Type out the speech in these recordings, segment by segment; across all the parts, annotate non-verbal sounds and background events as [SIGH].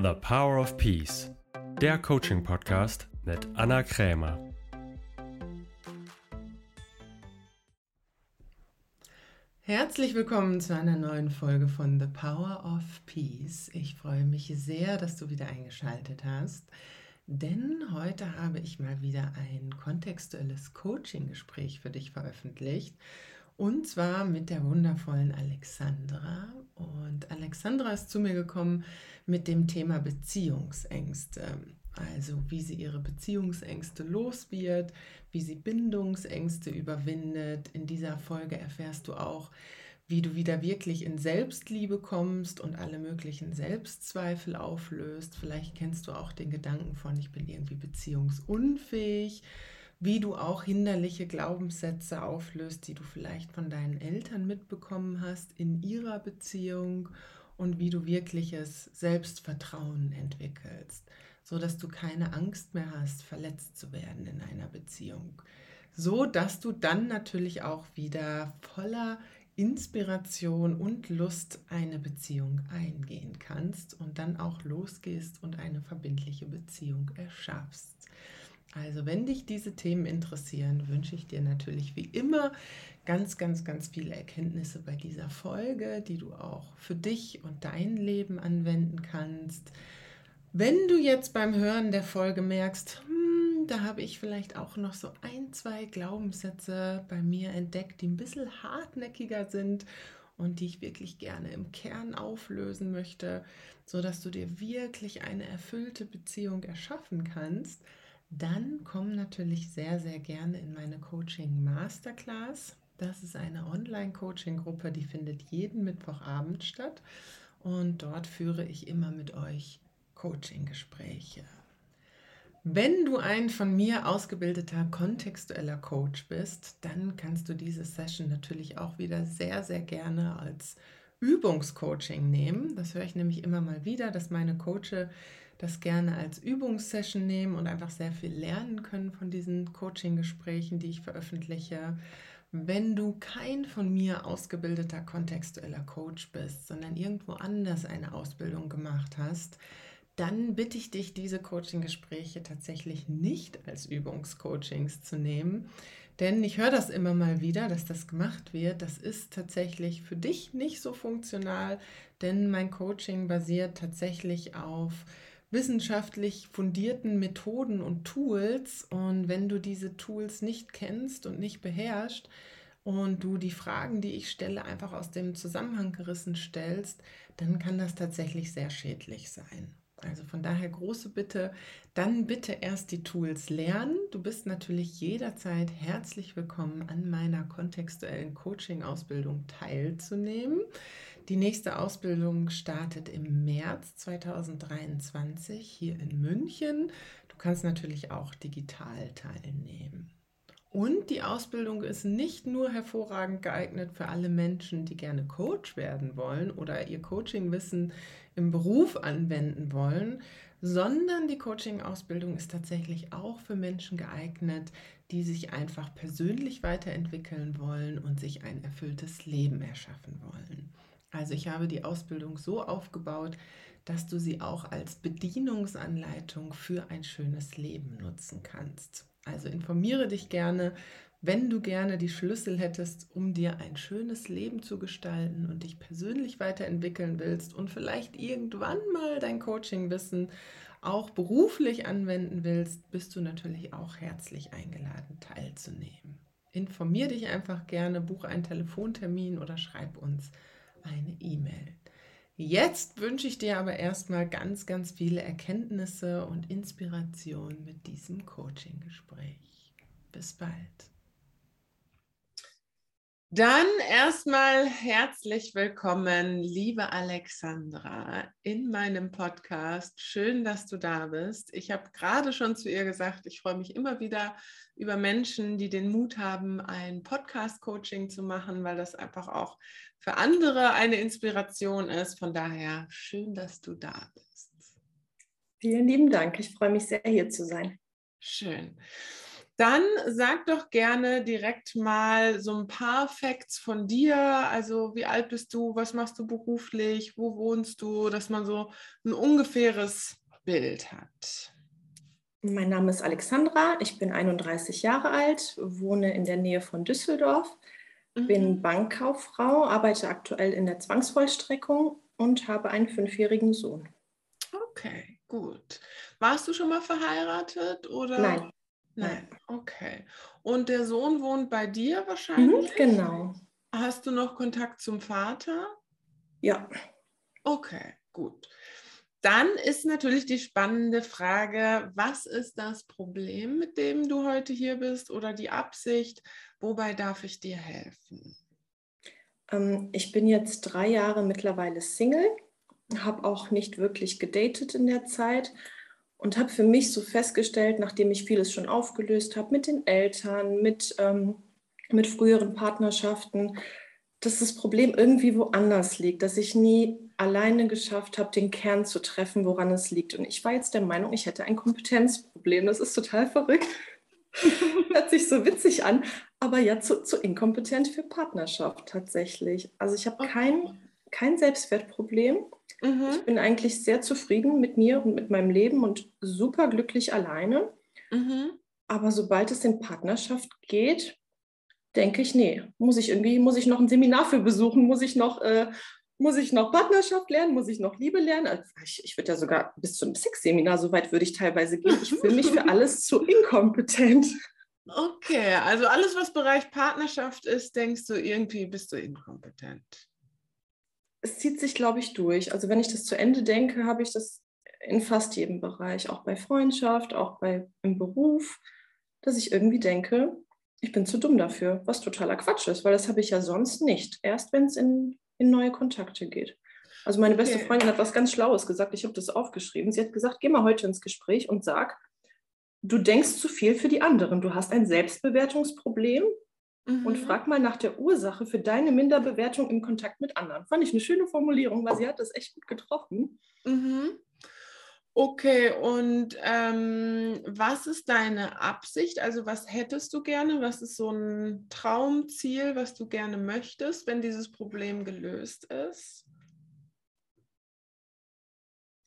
The Power of Peace, der Coaching-Podcast mit Anna Krämer. Herzlich willkommen zu einer neuen Folge von The Power of Peace. Ich freue mich sehr, dass du wieder eingeschaltet hast, denn heute habe ich mal wieder ein kontextuelles Coaching-Gespräch für dich veröffentlicht und zwar mit der wundervollen Alexandra. Und Alexandra ist zu mir gekommen mit dem Thema Beziehungsängste. Also wie sie ihre Beziehungsängste los wird, wie sie Bindungsängste überwindet. In dieser Folge erfährst du auch, wie du wieder wirklich in Selbstliebe kommst und alle möglichen Selbstzweifel auflöst. Vielleicht kennst du auch den Gedanken von, ich bin irgendwie beziehungsunfähig, wie du auch hinderliche Glaubenssätze auflöst, die du vielleicht von deinen Eltern mitbekommen hast in ihrer Beziehung und wie du wirkliches Selbstvertrauen entwickelst so dass du keine Angst mehr hast, verletzt zu werden in einer Beziehung. So dass du dann natürlich auch wieder voller Inspiration und Lust eine Beziehung eingehen kannst und dann auch losgehst und eine verbindliche Beziehung erschaffst. Also wenn dich diese Themen interessieren, wünsche ich dir natürlich wie immer ganz, ganz, ganz viele Erkenntnisse bei dieser Folge, die du auch für dich und dein Leben anwenden kannst. Wenn du jetzt beim Hören der Folge merkst, hm, da habe ich vielleicht auch noch so ein, zwei Glaubenssätze bei mir entdeckt, die ein bisschen hartnäckiger sind und die ich wirklich gerne im Kern auflösen möchte, sodass du dir wirklich eine erfüllte Beziehung erschaffen kannst, dann komm natürlich sehr, sehr gerne in meine Coaching Masterclass. Das ist eine Online-Coaching-Gruppe, die findet jeden Mittwochabend statt. Und dort führe ich immer mit euch Coaching-Gespräche. Wenn du ein von mir ausgebildeter kontextueller Coach bist, dann kannst du diese Session natürlich auch wieder sehr, sehr gerne als Übungscoaching nehmen. Das höre ich nämlich immer mal wieder, dass meine Coache das gerne als Übungssession nehmen und einfach sehr viel lernen können von diesen Coaching-Gesprächen, die ich veröffentliche. Wenn du kein von mir ausgebildeter kontextueller Coach bist, sondern irgendwo anders eine Ausbildung gemacht hast, dann bitte ich dich, diese Coaching-Gespräche tatsächlich nicht als Übungscoachings zu nehmen. Denn ich höre das immer mal wieder, dass das gemacht wird. Das ist tatsächlich für dich nicht so funktional, denn mein Coaching basiert tatsächlich auf wissenschaftlich fundierten Methoden und Tools. Und wenn du diese Tools nicht kennst und nicht beherrschst und du die Fragen, die ich stelle, einfach aus dem Zusammenhang gerissen stellst, dann kann das tatsächlich sehr schädlich sein. Also von daher große Bitte, dann bitte erst die Tools lernen. Du bist natürlich jederzeit herzlich willkommen, an meiner kontextuellen Coaching-Ausbildung teilzunehmen. Die nächste Ausbildung startet im März 2023 hier in München. Du kannst natürlich auch digital teilnehmen. Und die Ausbildung ist nicht nur hervorragend geeignet für alle Menschen, die gerne Coach werden wollen oder ihr Coachingwissen im Beruf anwenden wollen, sondern die Coaching-Ausbildung ist tatsächlich auch für Menschen geeignet, die sich einfach persönlich weiterentwickeln wollen und sich ein erfülltes Leben erschaffen wollen. Also ich habe die Ausbildung so aufgebaut, dass du sie auch als Bedienungsanleitung für ein schönes Leben nutzen kannst. Also informiere dich gerne, wenn du gerne die Schlüssel hättest, um dir ein schönes Leben zu gestalten und dich persönlich weiterentwickeln willst und vielleicht irgendwann mal dein Coachingwissen auch beruflich anwenden willst, bist du natürlich auch herzlich eingeladen teilzunehmen. Informier dich einfach gerne, buch einen Telefontermin oder schreib uns eine E-Mail. Jetzt wünsche ich dir aber erstmal ganz, ganz viele Erkenntnisse und Inspiration mit diesem Coaching-Gespräch. Bis bald. Dann erstmal herzlich willkommen, liebe Alexandra, in meinem Podcast. Schön, dass du da bist. Ich habe gerade schon zu ihr gesagt, ich freue mich immer wieder über Menschen, die den Mut haben, ein Podcast-Coaching zu machen, weil das einfach auch für andere eine Inspiration ist. Von daher schön, dass du da bist. Vielen lieben Dank. Ich freue mich sehr, hier zu sein. Schön. Dann sag doch gerne direkt mal so ein paar Facts von dir. Also wie alt bist du, was machst du beruflich, wo wohnst du, dass man so ein ungefähres Bild hat. Mein Name ist Alexandra, ich bin 31 Jahre alt, wohne in der Nähe von Düsseldorf, mhm. bin Bankkauffrau, arbeite aktuell in der Zwangsvollstreckung und habe einen fünfjährigen Sohn. Okay, gut. Warst du schon mal verheiratet oder? Nein. Nein, okay. Und der Sohn wohnt bei dir wahrscheinlich? Mhm, genau. Hast du noch Kontakt zum Vater? Ja. Okay, gut. Dann ist natürlich die spannende Frage, was ist das Problem, mit dem du heute hier bist oder die Absicht? Wobei darf ich dir helfen? Ähm, ich bin jetzt drei Jahre mittlerweile Single, habe auch nicht wirklich gedatet in der Zeit und habe für mich so festgestellt, nachdem ich vieles schon aufgelöst habe mit den Eltern, mit, ähm, mit früheren Partnerschaften, dass das Problem irgendwie woanders liegt, dass ich nie alleine geschafft habe, den Kern zu treffen, woran es liegt. Und ich war jetzt der Meinung, ich hätte ein Kompetenzproblem. Das ist total verrückt. [LAUGHS] Hört sich so witzig an, aber ja, zu, zu inkompetent für Partnerschaft tatsächlich. Also ich habe kein, kein Selbstwertproblem Mhm. Ich bin eigentlich sehr zufrieden mit mir und mit meinem Leben und super glücklich alleine. Mhm. Aber sobald es in Partnerschaft geht, denke ich, nee, muss ich irgendwie, muss ich noch ein Seminar für besuchen, muss ich noch, äh, muss ich noch Partnerschaft lernen, muss ich noch Liebe lernen? Also ich, ich würde ja sogar bis zum Sexseminar, so weit würde ich teilweise gehen. Ich fühle mich für [LAUGHS] alles zu inkompetent. Okay, also alles, was Bereich Partnerschaft ist, denkst du, irgendwie bist du inkompetent es zieht sich, glaube ich, durch. Also wenn ich das zu Ende denke, habe ich das in fast jedem Bereich, auch bei Freundschaft, auch bei im Beruf, dass ich irgendwie denke, ich bin zu dumm dafür, was totaler Quatsch ist, weil das habe ich ja sonst nicht. Erst wenn es in, in neue Kontakte geht. Also meine beste okay. Freundin hat was ganz Schlaues gesagt, ich habe das aufgeschrieben. Sie hat gesagt, geh mal heute ins Gespräch und sag, du denkst zu viel für die anderen. Du hast ein Selbstbewertungsproblem mhm. und frag mal nach der Ursache für deine Minderbewertung im Kontakt mit anderen. Fand ich eine schöne Formulierung, weil sie hat das echt gut getroffen. Mhm. Okay, und ähm, was ist deine Absicht? Also was hättest du gerne? Was ist so ein Traumziel, was du gerne möchtest, wenn dieses Problem gelöst ist?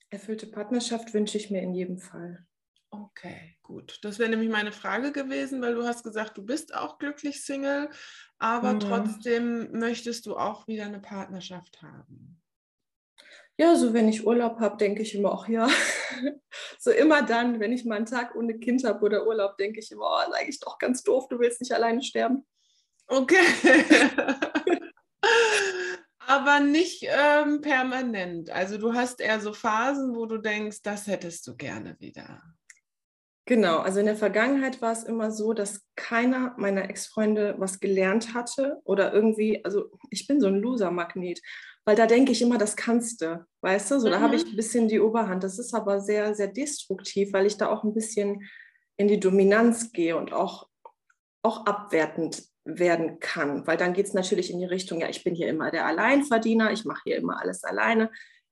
Erfüllte Partnerschaft wünsche ich mir in jedem Fall. Okay, gut. Das wäre nämlich meine Frage gewesen, weil du hast gesagt, du bist auch glücklich Single, aber mhm. trotzdem möchtest du auch wieder eine Partnerschaft haben. Ja, so wenn ich Urlaub habe, denke ich immer, auch ja. [LAUGHS] so immer dann, wenn ich mal einen Tag ohne Kind habe oder Urlaub, denke ich immer, oh, eigentlich doch ganz doof, du willst nicht alleine sterben. Okay. [LAUGHS] aber nicht ähm, permanent. Also du hast eher so Phasen, wo du denkst, das hättest du gerne wieder. Genau, also in der Vergangenheit war es immer so, dass keiner meiner Ex-Freunde was gelernt hatte oder irgendwie, also ich bin so ein Loser-Magnet, weil da denke ich immer, das kannst du, weißt du, so mhm. da habe ich mhm. ein bisschen die Oberhand. Das ist aber sehr, sehr destruktiv, weil ich da auch ein bisschen in die Dominanz gehe und auch, auch abwertend werden kann, weil dann geht es natürlich in die Richtung, ja, ich bin hier immer der Alleinverdiener, ich mache hier immer alles alleine,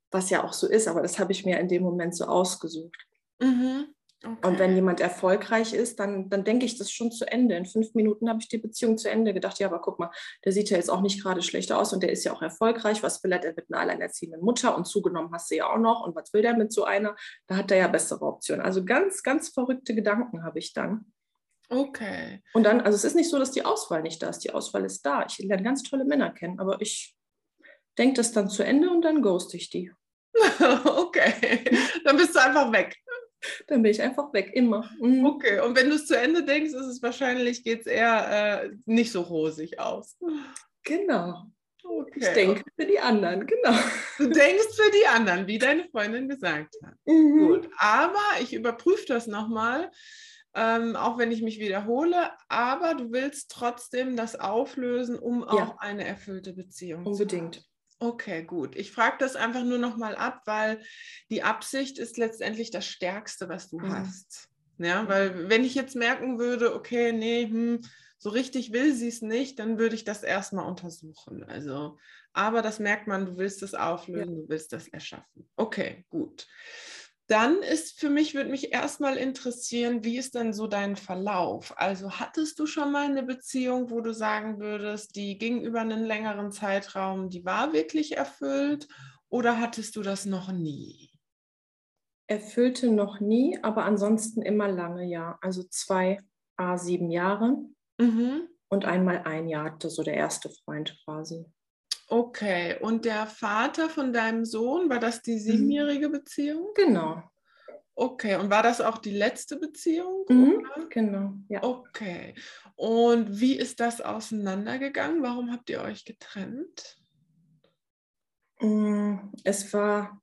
was ja auch so ist, aber das habe ich mir in dem Moment so ausgesucht. Mhm. Okay. Und wenn jemand erfolgreich ist, dann, dann denke ich das schon zu Ende. In fünf Minuten habe ich die Beziehung zu Ende gedacht. Ja, aber guck mal, der sieht ja jetzt auch nicht gerade schlecht aus und der ist ja auch erfolgreich. Was will er denn mit einer alleinerziehenden Mutter? Und zugenommen hast du ja auch noch. Und was will der mit so einer? Da hat er ja bessere Optionen. Also ganz, ganz verrückte Gedanken habe ich dann. Okay. Und dann, also es ist nicht so, dass die Auswahl nicht da ist. Die Auswahl ist da. Ich lerne ganz tolle Männer kennen, aber ich denke das dann zu Ende und dann ghost ich die. [LAUGHS] okay, dann bist du einfach weg. [LAUGHS] Dann bin ich einfach weg, immer. Mhm. Okay, und wenn du es zu Ende denkst, ist es wahrscheinlich, geht es eher äh, nicht so rosig aus. Genau. Okay. Ich denke für die anderen, genau. Du denkst für die anderen, wie deine Freundin gesagt hat. Mhm. Gut, aber ich überprüfe das nochmal, ähm, auch wenn ich mich wiederhole, aber du willst trotzdem das auflösen, um ja. auch eine erfüllte Beziehung Unbedingt. zu haben. Okay, gut. Ich frage das einfach nur noch mal ab, weil die Absicht ist letztendlich das Stärkste, was du mhm. hast. Ja, weil wenn ich jetzt merken würde, okay, nee, hm, so richtig will sie es nicht, dann würde ich das erstmal untersuchen. Also, aber das merkt man, du willst es auflösen, ja. du willst das erschaffen. Okay, gut. Dann ist für mich, würde mich erstmal interessieren, wie ist denn so dein Verlauf? Also hattest du schon mal eine Beziehung, wo du sagen würdest, die ging über einen längeren Zeitraum, die war wirklich erfüllt oder hattest du das noch nie? Erfüllte noch nie, aber ansonsten immer lange, ja. Also zwei A sieben Jahre mhm. und einmal ein Jahr so der erste Freund quasi. Okay, und der Vater von deinem Sohn, war das die mhm. siebenjährige Beziehung? Genau. Okay, und war das auch die letzte Beziehung? Mhm, genau, ja. Okay. Und wie ist das auseinandergegangen? Warum habt ihr euch getrennt? Mm, es war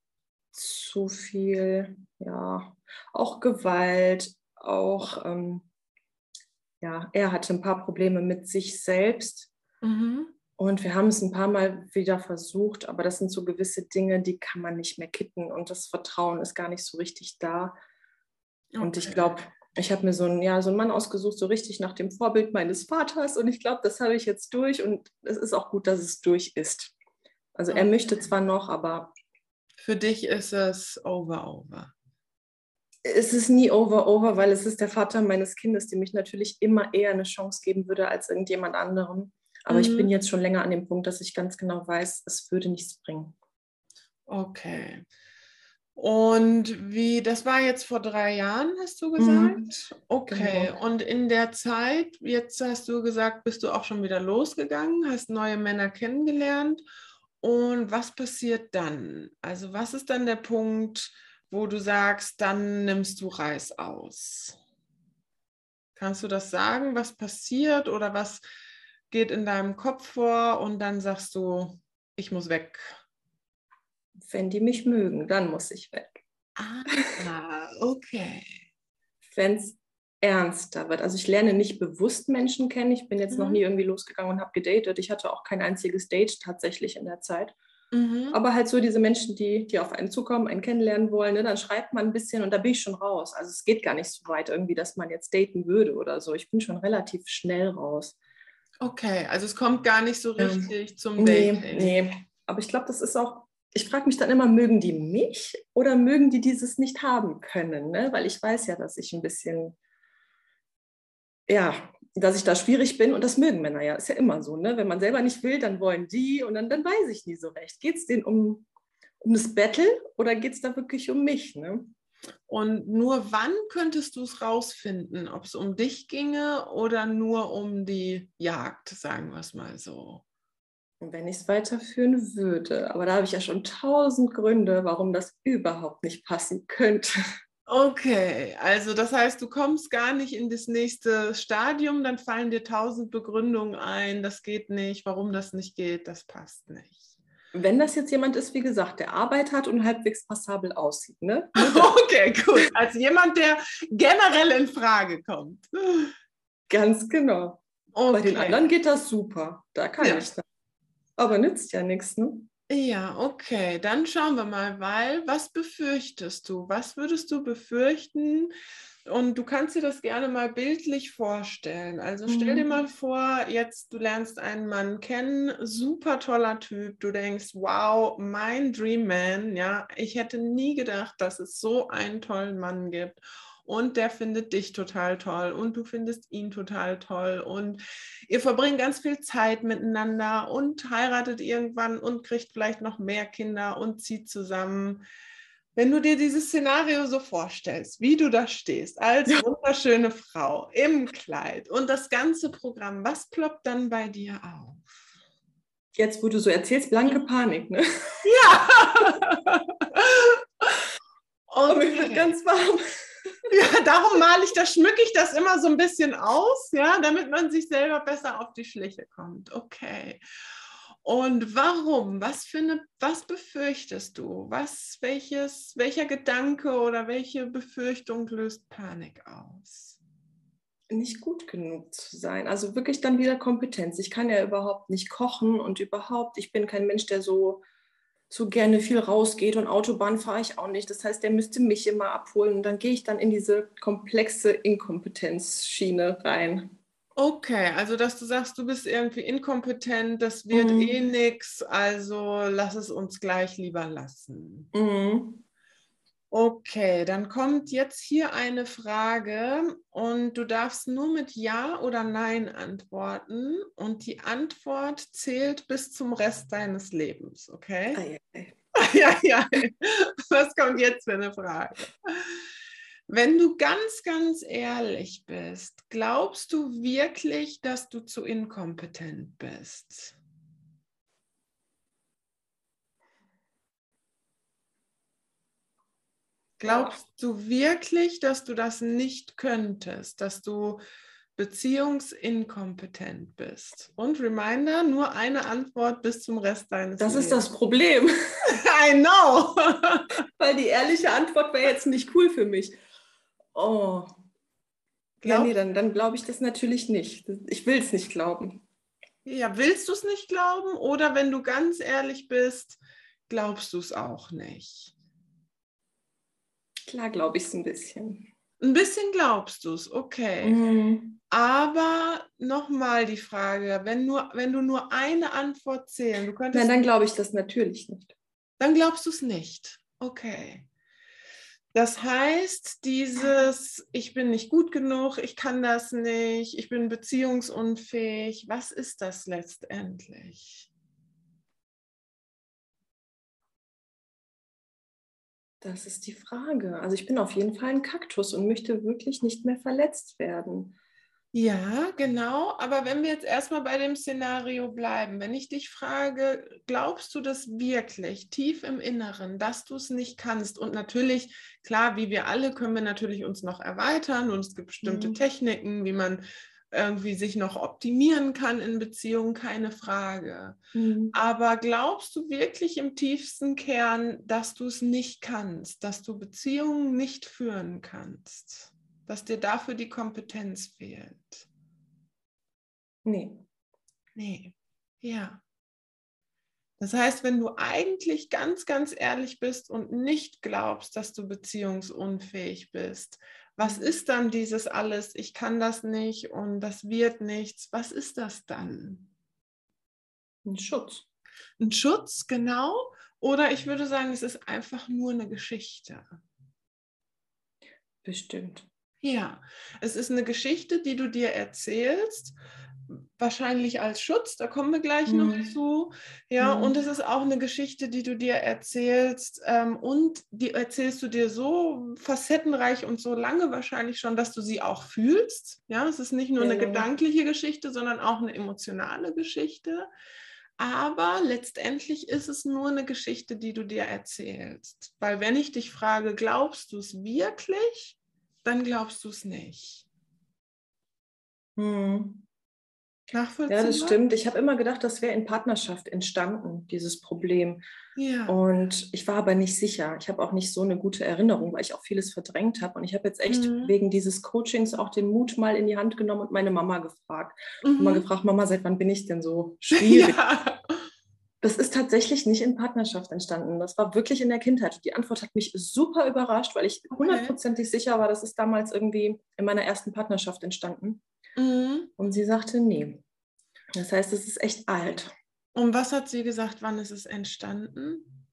zu viel, ja, auch Gewalt, auch, ähm, ja, er hatte ein paar Probleme mit sich selbst. Mhm. Und wir haben es ein paar Mal wieder versucht, aber das sind so gewisse Dinge, die kann man nicht mehr kitten und das Vertrauen ist gar nicht so richtig da. Okay. Und ich glaube, ich habe mir so einen, ja, so einen Mann ausgesucht, so richtig nach dem Vorbild meines Vaters und ich glaube, das habe ich jetzt durch und es ist auch gut, dass es durch ist. Also okay. er möchte zwar noch, aber... Für dich ist es over, over. Es ist nie over, over, weil es ist der Vater meines Kindes, dem ich natürlich immer eher eine Chance geben würde als irgendjemand anderem. Aber mhm. ich bin mhm. jetzt schon länger an dem Punkt, dass ich ganz genau weiß, es würde nichts bringen. Okay. Und wie, das war jetzt vor drei Jahren, hast du gesagt? Mhm. Okay. Genau. Und in der Zeit, jetzt hast du gesagt, bist du auch schon wieder losgegangen, hast neue Männer kennengelernt. Und was passiert dann? Also was ist dann der Punkt, wo du sagst, dann nimmst du Reis aus? Kannst du das sagen, was passiert oder was geht in deinem Kopf vor und dann sagst du, ich muss weg. Wenn die mich mögen, dann muss ich weg. Ah, okay. Wenn es ernster wird. Also ich lerne nicht bewusst Menschen kennen. Ich bin jetzt mhm. noch nie irgendwie losgegangen und habe gedatet. Ich hatte auch kein einziges Date tatsächlich in der Zeit. Mhm. Aber halt so diese Menschen, die, die auf einen zukommen, einen kennenlernen wollen, ne, dann schreibt man ein bisschen und da bin ich schon raus. Also es geht gar nicht so weit irgendwie, dass man jetzt daten würde oder so. Ich bin schon relativ schnell raus. Okay, also es kommt gar nicht so richtig ähm, zum Dating. Nee, nee. aber ich glaube, das ist auch, ich frage mich dann immer, mögen die mich oder mögen die dieses nicht haben können? Ne? Weil ich weiß ja, dass ich ein bisschen, ja, dass ich da schwierig bin und das mögen Männer ja, ist ja immer so. Ne? Wenn man selber nicht will, dann wollen die und dann, dann weiß ich nie so recht. Geht es denen um, um das Battle oder geht es da wirklich um mich? Ne? Und nur wann könntest du es rausfinden, ob es um dich ginge oder nur um die Jagd, sagen wir es mal so? Wenn ich es weiterführen würde. Aber da habe ich ja schon tausend Gründe, warum das überhaupt nicht passen könnte. Okay, also das heißt, du kommst gar nicht in das nächste Stadium, dann fallen dir tausend Begründungen ein, das geht nicht, warum das nicht geht, das passt nicht wenn das jetzt jemand ist, wie gesagt, der Arbeit hat und halbwegs passabel aussieht. Ne? [LAUGHS] Okay, gut. Als jemand, der generell in Frage kommt. Ganz genau. Okay. Bei den anderen geht das super. Da kann ja. ich das. Aber nützt ja nichts, ne? Ja, okay. Dann schauen wir mal, weil was befürchtest du? Was würdest du befürchten, und du kannst dir das gerne mal bildlich vorstellen. Also stell mhm. dir mal vor, jetzt du lernst einen Mann kennen, super toller Typ. Du denkst, wow, mein Dream Man. Ja, ich hätte nie gedacht, dass es so einen tollen Mann gibt. Und der findet dich total toll und du findest ihn total toll. Und ihr verbringt ganz viel Zeit miteinander und heiratet irgendwann und kriegt vielleicht noch mehr Kinder und zieht zusammen. Wenn du dir dieses Szenario so vorstellst, wie du da stehst, als wunderschöne Frau im Kleid und das ganze Programm, was ploppt dann bei dir auf? Jetzt, wo du so erzählst, blanke Panik, ne? Ja! [LAUGHS] Und mir wird ganz warm. Ja, darum male ich das, schmücke ich das immer so ein bisschen aus, ja, damit man sich selber besser auf die Schliche kommt. Okay. Und warum? Was für eine, was befürchtest du? Was, welches, welcher Gedanke oder welche Befürchtung löst Panik aus? Nicht gut genug zu sein. Also wirklich dann wieder Kompetenz. Ich kann ja überhaupt nicht kochen und überhaupt, ich bin kein Mensch, der so, so gerne viel rausgeht und Autobahn fahre ich auch nicht. Das heißt, der müsste mich immer abholen und dann gehe ich dann in diese komplexe Inkompetenzschiene rein. Okay, also dass du sagst, du bist irgendwie inkompetent, das wird mhm. eh nichts, also lass es uns gleich lieber lassen. Mhm. Okay, dann kommt jetzt hier eine Frage und du darfst nur mit Ja oder Nein antworten und die Antwort zählt bis zum Rest deines Lebens, okay? Ei, ei. [LAUGHS] Ja, ja. Was kommt jetzt für eine Frage? Wenn du ganz, ganz ehrlich bist, glaubst du wirklich, dass du zu inkompetent bist? Glaubst du wirklich, dass du das nicht könntest, dass du beziehungsinkompetent bist? Und Reminder, nur eine Antwort bis zum Rest deines Das Lebens. ist das Problem, [LAUGHS] I know. [LAUGHS] weil die ehrliche Antwort wäre jetzt nicht cool für mich. Oh. Ja, Glaub- nee, dann, dann glaube ich das natürlich nicht. Ich will es nicht glauben. Ja, willst du es nicht glauben? Oder wenn du ganz ehrlich bist, glaubst du es auch nicht? Klar glaube ich es ein bisschen. Ein bisschen glaubst du es, okay. Mhm. Aber nochmal die Frage, wenn, nur, wenn du nur eine Antwort zählen, du könntest, Nein, dann glaube ich das natürlich nicht. dann glaubst du es nicht. Okay. Das heißt, dieses, ich bin nicht gut genug, ich kann das nicht, ich bin beziehungsunfähig, was ist das letztendlich? Das ist die Frage. Also ich bin auf jeden Fall ein Kaktus und möchte wirklich nicht mehr verletzt werden. Ja, genau. Aber wenn wir jetzt erstmal bei dem Szenario bleiben, wenn ich dich frage, glaubst du das wirklich tief im Inneren, dass du es nicht kannst? Und natürlich, klar, wie wir alle, können wir natürlich uns noch erweitern und es gibt bestimmte Mhm. Techniken, wie man irgendwie sich noch optimieren kann in Beziehungen, keine Frage. Aber glaubst du wirklich im tiefsten Kern, dass du es nicht kannst, dass du Beziehungen nicht führen kannst, dass dir dafür die Kompetenz fehlt? Nee. Nee, ja. Das heißt, wenn du eigentlich ganz, ganz ehrlich bist und nicht glaubst, dass du beziehungsunfähig bist, was ist dann dieses alles, ich kann das nicht und das wird nichts, was ist das dann? Ein Schutz. Ein Schutz, genau? Oder ich würde sagen, es ist einfach nur eine Geschichte. Bestimmt. Ja, es ist eine Geschichte, die du dir erzählst, wahrscheinlich als Schutz, da kommen wir gleich noch Mhm. zu. Ja, Mhm. und es ist auch eine Geschichte, die du dir erzählst ähm, und die erzählst du dir so facettenreich und so lange wahrscheinlich schon, dass du sie auch fühlst. Ja, es ist nicht nur eine lange. gedankliche Geschichte, sondern auch eine emotionale Geschichte. Aber letztendlich ist es nur eine Geschichte, die du dir erzählst. Weil wenn ich dich frage, glaubst du es wirklich, dann glaubst du es nicht. Hm. Nachvollziehbar? Ja, das stimmt. Ich habe immer gedacht, das wäre in Partnerschaft entstanden, dieses Problem. Ja. Und ich war aber nicht sicher. Ich habe auch nicht so eine gute Erinnerung, weil ich auch vieles verdrängt habe. Und ich habe jetzt echt Mhm. wegen dieses Coachings auch den Mut mal in die Hand genommen und meine Mama gefragt. Mal Mhm. gefragt, Mama, seit wann bin ich denn so [LAUGHS] schwierig? Ja. Das ist tatsächlich nicht in Partnerschaft entstanden. Das war wirklich in der Kindheit. Die Antwort hat mich super überrascht, weil ich Okay. hundertprozentig sicher war, das ist damals irgendwie in meiner ersten Partnerschaft entstanden. Mhm. Und sie sagte, nee. Das heißt, es ist echt alt. Und was hat sie gesagt, wann ist es entstanden?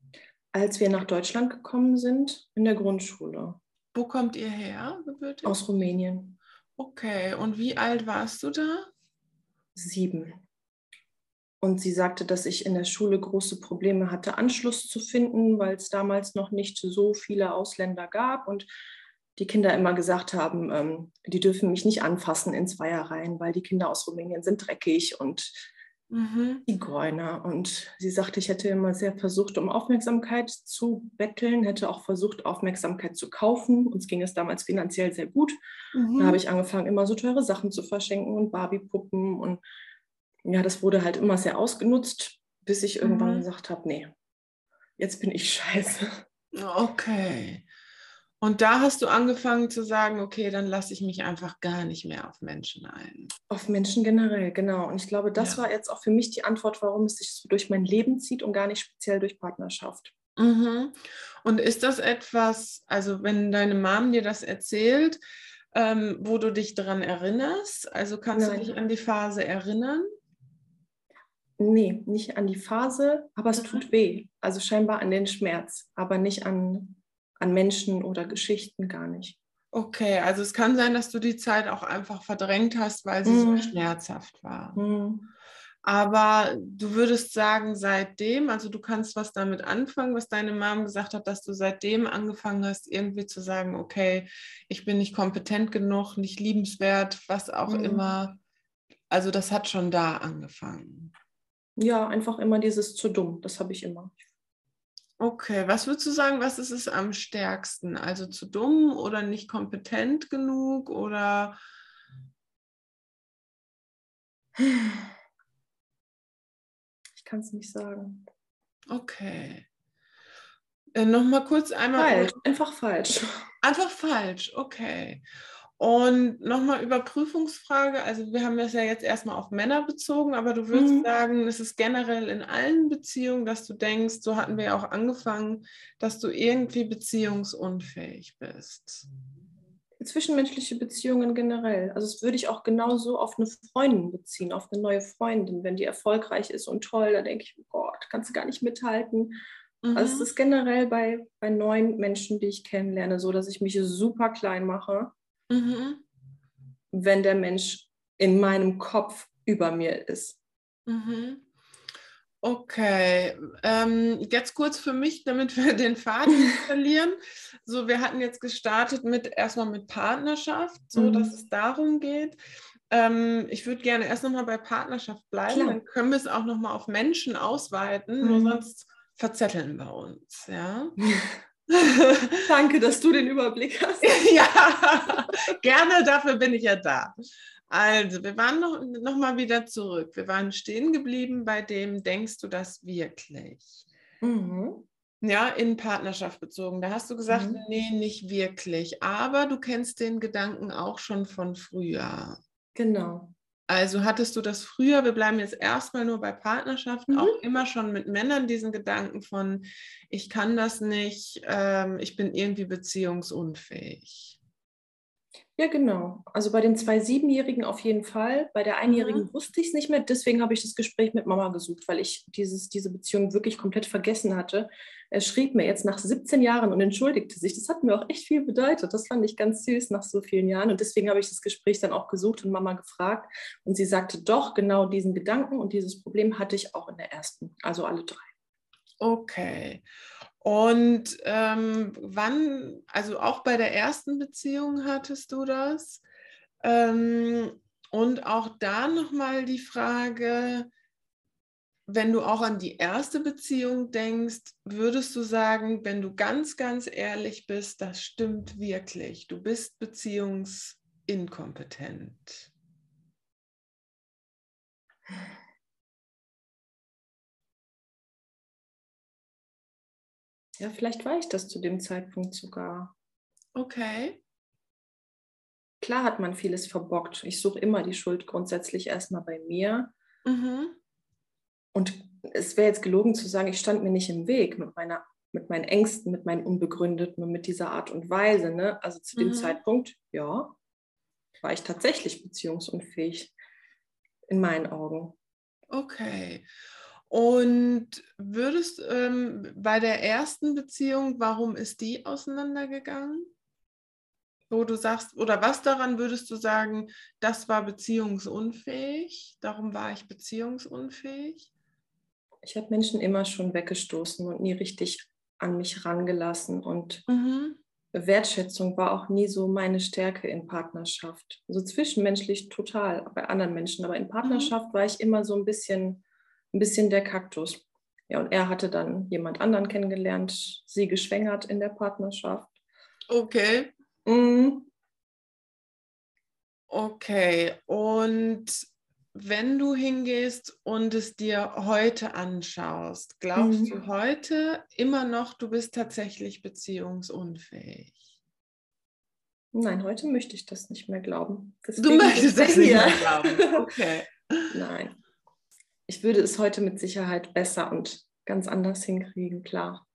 Als wir nach Deutschland gekommen sind, in der Grundschule, Wo kommt ihr her, gebürtig? aus Rumänien, Okay, und wie alt warst du da? sieben. Und sie sagte, dass ich in der Schule große Probleme hatte, Anschluss zu finden, weil es damals noch nicht so viele Ausländer gab und die Kinder immer gesagt haben, ähm, die dürfen mich nicht anfassen ins Weiher rein, weil die Kinder aus Rumänien sind dreckig und Mhm. Zigeuner. Und sie sagte, ich hätte immer sehr versucht, um Aufmerksamkeit zu betteln, hätte auch versucht, Aufmerksamkeit zu kaufen. Uns ging es damals finanziell sehr gut. Mhm. Da habe ich angefangen, immer so teure Sachen zu verschenken und Barbie-Puppen. Und ja, das wurde halt immer sehr ausgenutzt, bis ich irgendwann Mhm. gesagt habe, nee, jetzt bin ich [LAUGHS] scheiße. Okay. Und da hast du angefangen zu sagen, okay, dann lasse ich mich einfach gar nicht mehr auf Menschen ein. Auf Menschen generell, genau. Und ich glaube, das Ja. war jetzt auch für mich die Antwort, warum es sich so durch mein Leben zieht und gar nicht speziell durch Partnerschaft. Mhm. Und ist das etwas, also wenn deine Mom dir das erzählt, ähm, wo du dich daran erinnerst? Also kannst Nein. du dich an die Phase erinnern? Nee, nicht an die Phase, aber es Mhm. tut weh. Also scheinbar an den Schmerz, aber nicht an an Menschen oder Geschichten gar nicht. Okay, also es kann sein, dass du die Zeit auch einfach verdrängt hast, weil sie Mhm. so schmerzhaft war. Mhm. Aber du würdest sagen, seitdem, also du kannst was damit anfangen, was deine Mom gesagt hat, dass du seitdem angefangen hast, irgendwie zu sagen, okay, ich bin nicht kompetent genug, nicht liebenswert, was auch Mhm. immer. Also das hat schon da angefangen. Ja, einfach immer dieses zu dumm, das habe ich immer. Okay, was würdest du sagen, was ist es am stärksten? Also zu dumm oder nicht kompetent genug oder Ich kann es nicht sagen. okay. Äh, Nochmal kurz einmal. Falsch, einfach falsch. Einfach falsch, okay. Und nochmal Überprüfungsfrage. Also wir haben das ja jetzt erstmal auf Männer bezogen, aber du würdest Mhm. sagen, es ist generell in allen Beziehungen, dass du denkst, so hatten wir ja auch angefangen, dass du irgendwie beziehungsunfähig bist. Zwischenmenschliche Beziehungen generell. Also das würde ich auch genauso auf eine Freundin beziehen, auf eine neue Freundin. Wenn die erfolgreich ist und toll, da denke ich, oh Gott, kannst du gar nicht mithalten. Also es Mhm. ist generell bei, bei neuen Menschen, die ich kennenlerne, so, dass ich mich super klein mache, Mhm. wenn der Mensch in meinem Kopf über mir ist. Mhm. Okay, ähm, jetzt kurz für mich, damit wir [LAUGHS] den Faden [LAUGHS] verlieren. So, wir hatten jetzt gestartet mit erstmal mit Partnerschaft, so Mhm. dass es darum geht. Ähm, ich würde gerne erst nochmal bei Partnerschaft bleiben, Klar. dann können wir es auch nochmal auf Menschen ausweiten, nur Mhm. sonst verzetteln wir uns, ja. [LAUGHS] [LAUGHS] Danke, dass du den Überblick hast. [LAUGHS] ja, gerne, dafür bin ich ja da. Also, wir waren noch, noch mal wieder zurück. Wir waren stehen geblieben bei dem, denkst du das wirklich? Mhm. Ja, in Partnerschaft bezogen. Da hast du gesagt, Mhm. nee, nicht wirklich. Aber du kennst den Gedanken auch schon von früher. Genau. Also hattest du das früher, wir bleiben jetzt erstmal nur bei Partnerschaft, Mhm. auch immer schon mit Männern diesen Gedanken von, ich kann das nicht, ähm, ich bin irgendwie beziehungsunfähig. Ja, genau. Also bei den zwei Siebenjährigen auf jeden Fall. Bei der Einjährigen wusste ich es nicht mehr. Deswegen habe ich das Gespräch mit Mama gesucht, weil ich dieses, diese Beziehung wirklich komplett vergessen hatte. Er schrieb mir jetzt nach 17 Jahren und entschuldigte sich. Das hat mir auch echt viel bedeutet. Das fand ich ganz süß nach so vielen Jahren. Und deswegen habe ich das Gespräch dann auch gesucht und Mama gefragt. Und sie sagte, doch, genau diesen Gedanken und dieses Problem hatte ich auch in der ersten. Also alle drei. Okay. Und ähm, wann, also auch bei der ersten Beziehung hattest du das? Ähm, und auch da nochmal die Frage, wenn du auch an die erste Beziehung denkst, würdest du sagen, wenn du ganz, ganz ehrlich bist, das stimmt wirklich, du bist beziehungsinkompetent? Ja, vielleicht war ich das zu dem Zeitpunkt sogar. Okay. Klar hat man vieles verbockt. Ich suche immer die Schuld grundsätzlich erstmal bei mir. Mhm. Und es wäre jetzt gelogen zu sagen, ich stand mir nicht im Weg mit, meiner, mit meinen Ängsten, mit meinen Unbegründeten und mit dieser Art und Weise. Ne? Also zu dem Mhm. Zeitpunkt, ja, war ich tatsächlich beziehungsunfähig in meinen Augen. Okay. Und würdest ähm, bei der ersten Beziehung, warum ist die auseinandergegangen? Wo du sagst, oder was daran würdest du sagen, das war beziehungsunfähig, darum war ich beziehungsunfähig? Ich habe Menschen immer schon weggestoßen und nie richtig an mich rangelassen. Und Mhm. Wertschätzung war auch nie so meine Stärke in Partnerschaft. So zwischenmenschlich total bei anderen Menschen, aber in Partnerschaft war ich immer so ein bisschen, ein bisschen der Kaktus. Ja, und er hatte dann jemand anderen kennengelernt, sie geschwängert in der Partnerschaft. Okay, Mhm. okay. Und wenn du hingehst und es dir heute anschaust, glaubst Mhm. du heute immer noch, du bist tatsächlich beziehungsunfähig? Nein, heute möchte ich das nicht mehr glauben. Du Deswegen möchtest das nicht ich mehr glauben. Okay. [LAUGHS] Nein. Ich würde es heute mit Sicherheit besser und ganz anders hinkriegen, klar.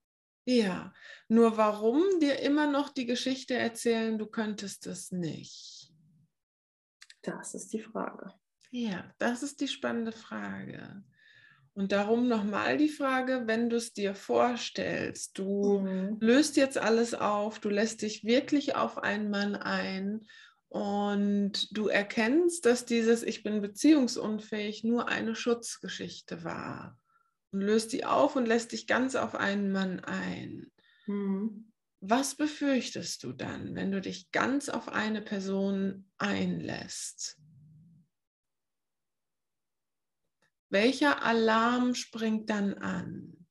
Ja, nur warum dir immer noch die Geschichte erzählen, du könntest es nicht? Das ist die Frage. Ja, das ist die spannende Frage. Und darum nochmal die Frage, wenn du es dir vorstellst, du mhm. löst jetzt alles auf, du lässt dich wirklich auf einen Mann ein und du erkennst, dass dieses Ich bin beziehungsunfähig nur eine Schutzgeschichte war und löst die auf und lässt dich ganz auf einen Mann ein. Mhm. Was befürchtest du dann, wenn du dich ganz auf eine Person einlässt? Welcher Alarm springt dann an?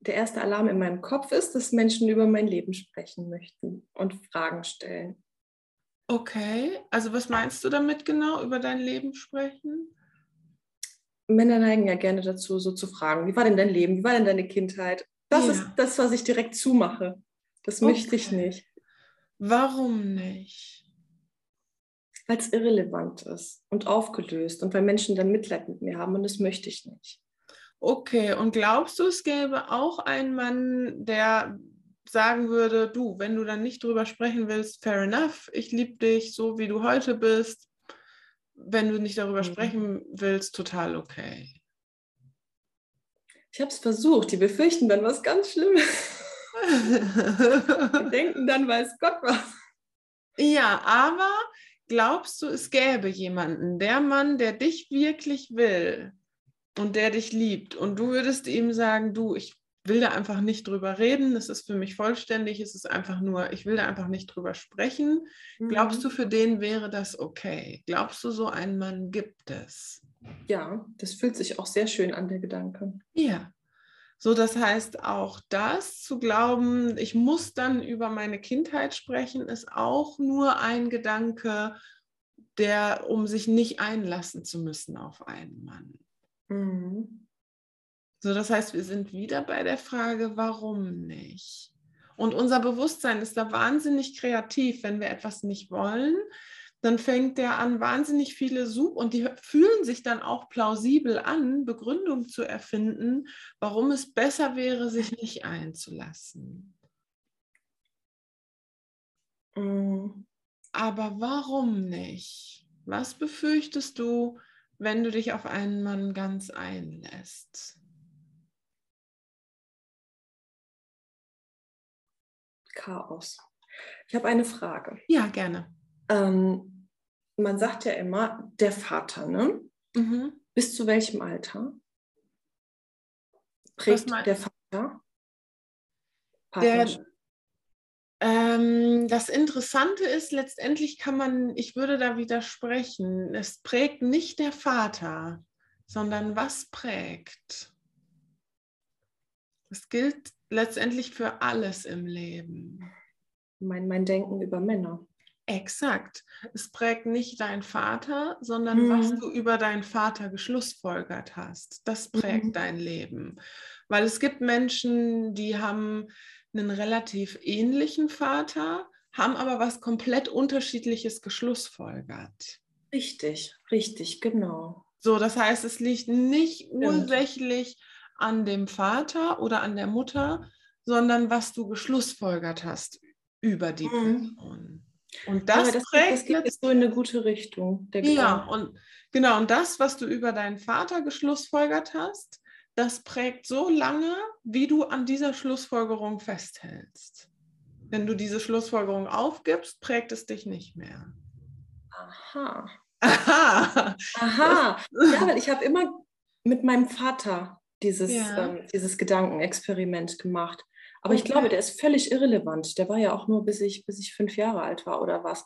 Der erste Alarm in meinem Kopf ist, dass Menschen über mein Leben sprechen möchten und Fragen stellen. Okay, also was meinst du damit genau, über dein Leben sprechen? Männer neigen ja gerne dazu, so zu fragen, wie war denn dein Leben, wie war denn deine Kindheit? Das ja. ist das, was ich direkt zumache. Das okay. möchte ich nicht. Warum nicht? weil es irrelevant ist und aufgelöst und weil Menschen dann Mitleid mit mir haben und das möchte ich nicht. Okay, und glaubst du, es gäbe auch einen Mann, der sagen würde, du, wenn du dann nicht drüber sprechen willst, fair enough, ich liebe dich so, wie du heute bist. Wenn du nicht darüber mhm. sprechen willst, total okay. Ich habe es versucht, die befürchten dann was ganz Schlimmes. die [LAUGHS] denken dann, weiß Gott was. Ja, aber glaubst du, es gäbe jemanden, der Mann, der dich wirklich will und der dich liebt und du würdest ihm sagen, du, ich will da einfach nicht drüber reden, es ist für mich vollständig, es ist einfach nur, ich will da einfach nicht drüber sprechen. Mhm. Glaubst du, für den wäre das okay? Glaubst du, so einen Mann gibt es? Ja, das fühlt sich auch sehr schön an, der Gedanke. Ja, so, das heißt, auch das zu glauben, ich muss dann über meine Kindheit sprechen, ist auch nur ein Gedanke, der, um sich nicht einlassen zu müssen auf einen Mann. Mhm. So, das heißt, wir sind wieder bei der Frage, warum nicht? Und unser Bewusstsein ist da wahnsinnig kreativ, wenn wir etwas nicht wollen, dann fängt der an, wahnsinnig viele Such- und die fühlen sich dann auch plausibel an, Begründung zu erfinden, warum es besser wäre, sich nicht einzulassen. Mm. Aber warum nicht? Was befürchtest du, wenn du dich auf einen Mann ganz einlässt? Chaos. Ich habe eine Frage. Ja, gerne ähm, man sagt ja immer, der Vater, ne? Mhm. Bis zu welchem Alter prägt der Vater? Der, ähm, das Interessante ist, letztendlich kann man, ich würde da widersprechen, es prägt nicht der Vater, sondern was prägt. Das gilt letztendlich für alles im Leben. Mein, mein Denken über Männer. Exakt. Es prägt nicht dein Vater, sondern mhm. was du über deinen Vater geschlussfolgert hast. Das prägt mhm. dein Leben. Weil es gibt Menschen, die haben einen relativ ähnlichen Vater, haben aber was komplett unterschiedliches geschlussfolgert. Richtig, richtig, genau. So, das heißt, es liegt nicht Stimmt. ursächlich an dem Vater oder an der Mutter, sondern was du geschlussfolgert hast über die mhm. Person. Und das, das prägt das geht jetzt so in eine gute Richtung. ja, und genau, und das, was du über deinen Vater geschlussfolgert hast, das prägt so lange, wie du an dieser Schlussfolgerung festhältst. Wenn du diese Schlussfolgerung aufgibst, prägt es dich nicht mehr. Aha. Aha. Aha. [LAUGHS] Ja, weil ich habe immer mit meinem Vater dieses, ja. ähm, dieses Gedankenexperiment gemacht. Aber okay. ich glaube, der ist völlig irrelevant. Der war ja auch nur, bis ich, bis ich fünf Jahre alt war oder was.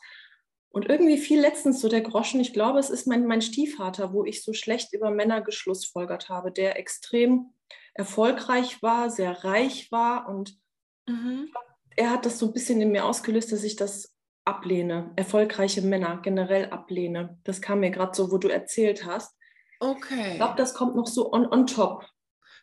Und irgendwie fiel letztens so der Groschen, ich glaube, es ist mein, mein Stiefvater, wo ich so schlecht über Männer geschlussfolgert habe, der extrem erfolgreich war, sehr reich war und mhm. er hat das so ein bisschen in mir ausgelöst, dass ich das ablehne, erfolgreiche Männer generell ablehne. Das kam mir gerade so, wo du erzählt hast. Okay. Ich glaube, das kommt noch so on, on top.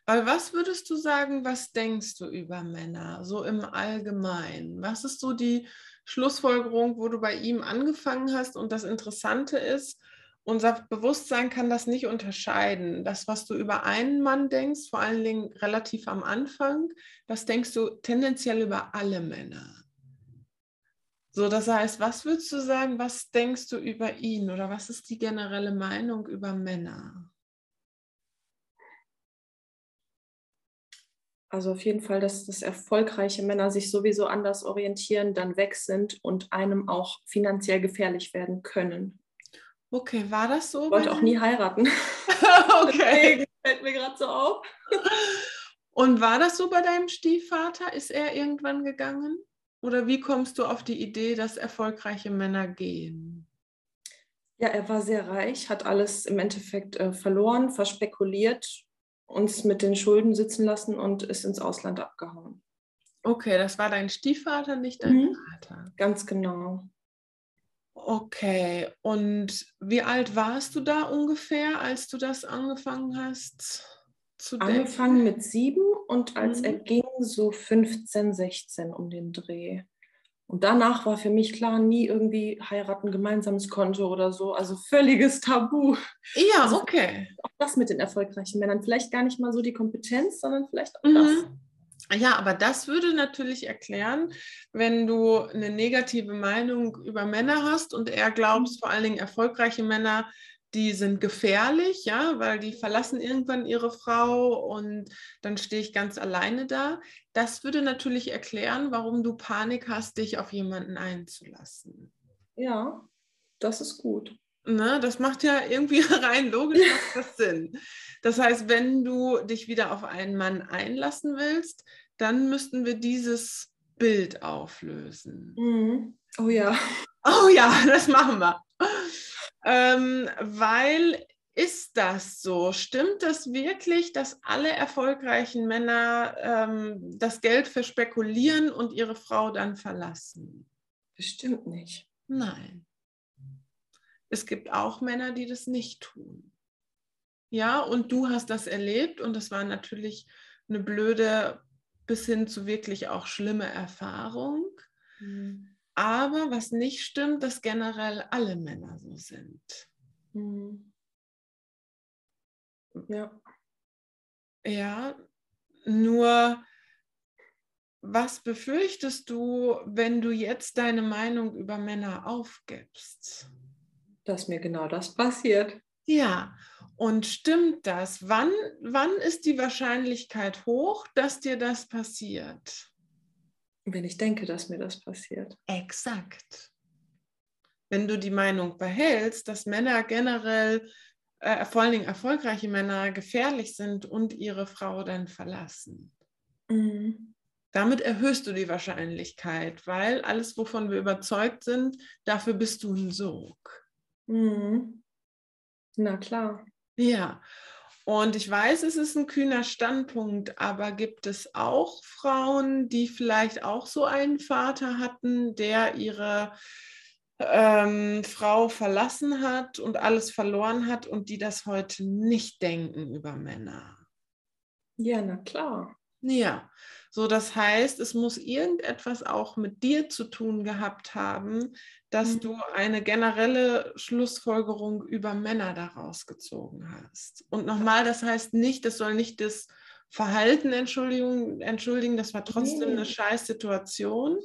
Weil was würdest du sagen, was denkst du über Männer, so im Allgemeinen? Was ist so die Schlussfolgerung, wo du bei ihm angefangen hast? Und das Interessante ist, unser Bewusstsein kann das nicht unterscheiden. Das, was du über einen Mann denkst, vor allen Dingen relativ am Anfang, das denkst du tendenziell über alle Männer. So, das heißt, was würdest du sagen, was denkst du über ihn oder was ist die generelle Meinung über Männer? Also auf jeden Fall, dass, dass erfolgreiche Männer sich sowieso anders orientieren, dann weg sind und einem auch finanziell gefährlich werden können. Okay, war das so? Ich wollte auch nie heiraten. [LAUGHS] okay. fällt mir gerade so auf. Und war das so bei deinem Stiefvater? Ist er irgendwann gegangen? Oder wie kommst du auf die Idee, dass erfolgreiche Männer gehen? Ja, er war sehr reich, hat alles im Endeffekt äh, verloren, verspekuliert, uns mit den Schulden sitzen lassen und ist ins Ausland abgehauen. Okay, das war dein Stiefvater, nicht dein Mhm. Vater. Ganz genau. Okay, und wie alt warst du da ungefähr, als du das angefangen hast zu denken? Angefangen mit sieben und als Mhm. er ging, so 15, 16 um den Dreh. Und danach war für mich klar, nie irgendwie heiraten, gemeinsames Konto oder so. Also völliges Tabu. Ja, Also- okay. Auch das mit den erfolgreichen Männern. Vielleicht gar nicht mal so die Kompetenz, sondern vielleicht auch das. Mhm. Ja, aber das würde natürlich erklären, wenn du eine negative Meinung über Männer hast und eher glaubst, vor allen Dingen erfolgreiche Männer, die sind gefährlich, ja, weil die verlassen irgendwann ihre Frau und dann stehe ich ganz alleine da. Das würde natürlich erklären, warum du Panik hast, dich auf jemanden einzulassen. Ja, das ist gut. Ne, das macht ja irgendwie [LAUGHS] rein logisch das [LAUGHS] Sinn. Das heißt, wenn du dich wieder auf einen Mann einlassen willst, dann müssten wir dieses Bild auflösen. Mhm. Oh ja. Oh ja, [LAUGHS] das machen wir. Ähm, weil ist das so? Stimmt das wirklich, dass alle erfolgreichen Männer ähm, das Geld verspekulieren und ihre Frau dann verlassen? Bestimmt nicht. Nein. Es gibt auch Männer, die das nicht tun. Ja, und du hast das erlebt und das war natürlich eine blöde bis hin zu wirklich auch schlimme Erfahrung. Mhm. Aber was nicht stimmt, dass generell alle Männer so sind. Mhm. Ja. Ja, nur was befürchtest du, wenn du jetzt deine Meinung über Männer aufgibst? Dass mir genau das passiert. Ja, und stimmt das? Wann, wann ist die Wahrscheinlichkeit hoch, dass dir das passiert? Wenn ich denke, dass mir das passiert. Exakt. Wenn du die Meinung behältst, dass Männer generell, äh, vor allen Dingen erfolgreiche Männer, gefährlich sind und ihre Frau dann verlassen. Mhm. Damit erhöhst du die Wahrscheinlichkeit, weil alles, wovon wir überzeugt sind, dafür bist du ein Sog. Mhm. Na klar. Ja, und ich weiß, es ist ein kühner Standpunkt, aber gibt es auch Frauen, die vielleicht auch so einen Vater hatten, der ihre ähm, Frau verlassen hat und alles verloren hat und die das heute nicht denken über Männer? Ja, na klar. Ja, so das heißt, es muss irgendetwas auch mit dir zu tun gehabt haben, dass Mhm. du eine generelle Schlussfolgerung über Männer daraus gezogen hast. Und nochmal, das heißt nicht, das soll nicht das Verhalten entschuldigen, das war trotzdem Nee. eine Scheißsituation.